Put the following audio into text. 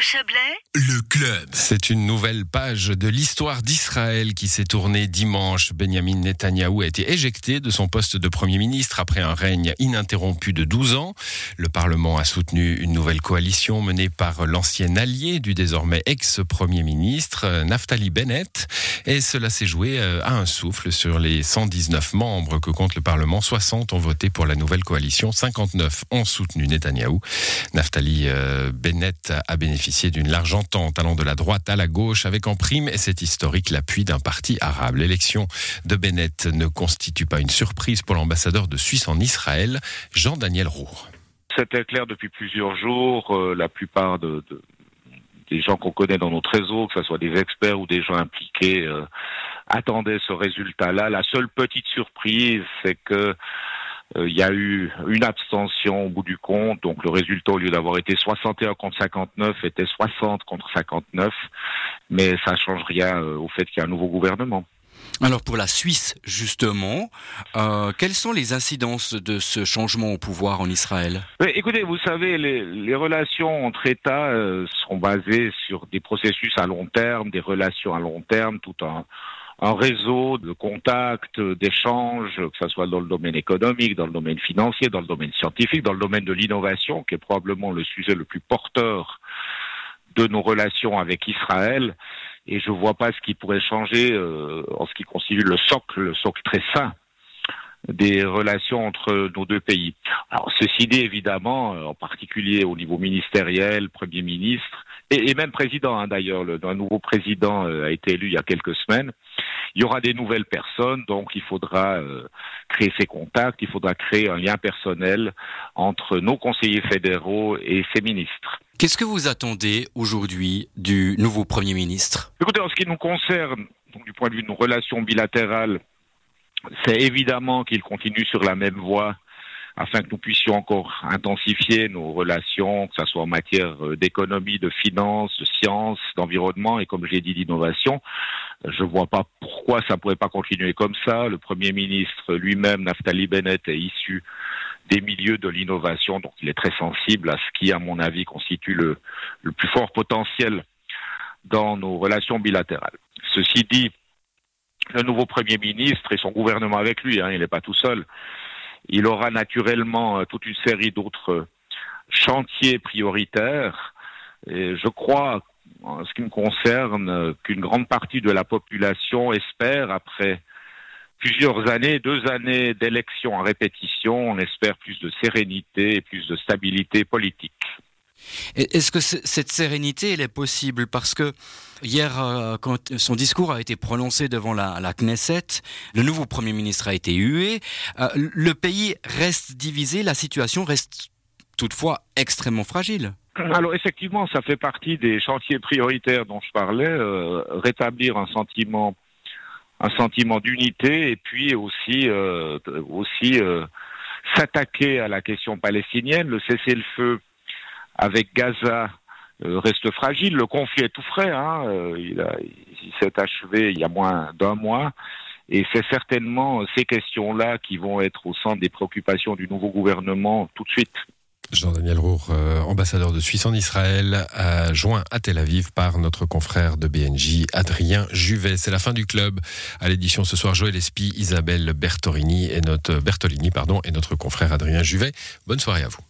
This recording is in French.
Chablais, Le C'est une nouvelle page de l'histoire d'Israël qui s'est tournée dimanche. Benjamin Netanyahou a été éjecté de son poste de Premier ministre après un règne ininterrompu de 12 ans. Le Parlement a soutenu une nouvelle coalition menée par l'ancien allié du désormais ex-Premier ministre, Naftali Bennett. Et cela s'est joué euh, à un souffle sur les 119 membres que compte le Parlement. 60 ont voté pour la nouvelle coalition, 59 ont soutenu Netanyahou. Naftali euh, Bennett a bénéficié d'une large entente allant de la droite à la gauche avec en prime, et c'est historique, l'appui d'un parti arabe. L'élection de Bennett ne constitue pas une surprise pour l'ambassadeur de Suisse en Israël, Jean-Daniel Roux. C'était clair depuis plusieurs jours. Euh, la plupart de, de- des gens qu'on connaît dans notre réseau, que ce soit des experts ou des gens impliqués, euh, attendaient ce résultat-là. La seule petite surprise, c'est que il y a eu une abstention au bout du compte. Donc le résultat, au lieu d'avoir été 61 contre 59, était 60 contre 59. Mais ça change rien euh, au fait qu'il y a un nouveau gouvernement. Alors pour la Suisse, justement, euh, quelles sont les incidences de ce changement au pouvoir en Israël? Mais écoutez, vous savez, les, les relations entre États euh, sont basées sur des processus à long terme, des relations à long terme, tout un, un réseau de contacts, d'échanges, que ce soit dans le domaine économique, dans le domaine financier, dans le domaine scientifique, dans le domaine de l'innovation, qui est probablement le sujet le plus porteur de nos relations avec Israël. Et je vois pas ce qui pourrait changer euh, en ce qui constitue le socle, le socle très sain des relations entre nos deux pays. Alors, ceci dit, évidemment, euh, en particulier au niveau ministériel, Premier ministre, et, et même président, hein, d'ailleurs, le- un nouveau président euh, a été élu il y a quelques semaines, il y aura des nouvelles personnes, donc il faudra euh, créer ces contacts, il faudra créer un lien personnel entre nos conseillers fédéraux et ces ministres. Qu'est-ce que vous attendez aujourd'hui du nouveau Premier ministre? Écoutez, en ce qui nous concerne, donc, du point de vue de nos relations bilatérales, c'est évidemment qu'il continue sur la même voie afin que nous puissions encore intensifier nos relations, que ce soit en matière euh, d'économie, de finances, de sciences, d'environnement et comme j'ai dit d'innovation. Je ne vois pas pourquoi ça ne pourrait pas continuer comme ça. Le Premier ministre lui-même, Naftali Bennett, est issu des milieux de l'innovation, donc il est très sensible à ce qui, à mon avis, constitue le, le plus fort potentiel dans nos relations bilatérales. Ceci dit, le nouveau Premier ministre et son gouvernement avec lui, hein, il n'est pas tout seul, il aura naturellement euh, toute une série d'autres euh, chantiers prioritaires. Et je crois, en ce qui me concerne, euh, qu'une grande partie de la population espère, après plusieurs années, deux années d'élections à répétition, on espère plus de sérénité et plus de stabilité politique. Est-ce que cette sérénité, est possible? Parce que hier, euh, quand son discours a été prononcé devant la, Knesset, le nouveau Premier ministre a été hué, euh, le pays reste divisé, la situation reste toutefois extrêmement fragile. Alors effectivement, ça fait partie des chantiers prioritaires dont je parlais, euh, rétablir un sentiment, un sentiment d'unité et puis aussi, aussi s'attaquer à la question palestinienne. Le cessez-le-feu avec Gaza euh, reste fragile. Le conflit est tout frais. Hein, euh, il s'est achevé il y a moins d'un mois. Et c'est certainement ces questions-là qui vont être au centre des préoccupations du nouveau gouvernement tout de suite. Jean-Daniel Roux, euh, ambassadeur de Suisse en Israël, joint à Tel Aviv par notre confrère de BNJ, Adrien Juvet. C'est la fin du club. À l'édition ce soir, Joël Espy, Isabelle Bertolini et notre, Bertolini, pardon, et notre confrère Adrien Juvet. Bonne soirée à vous.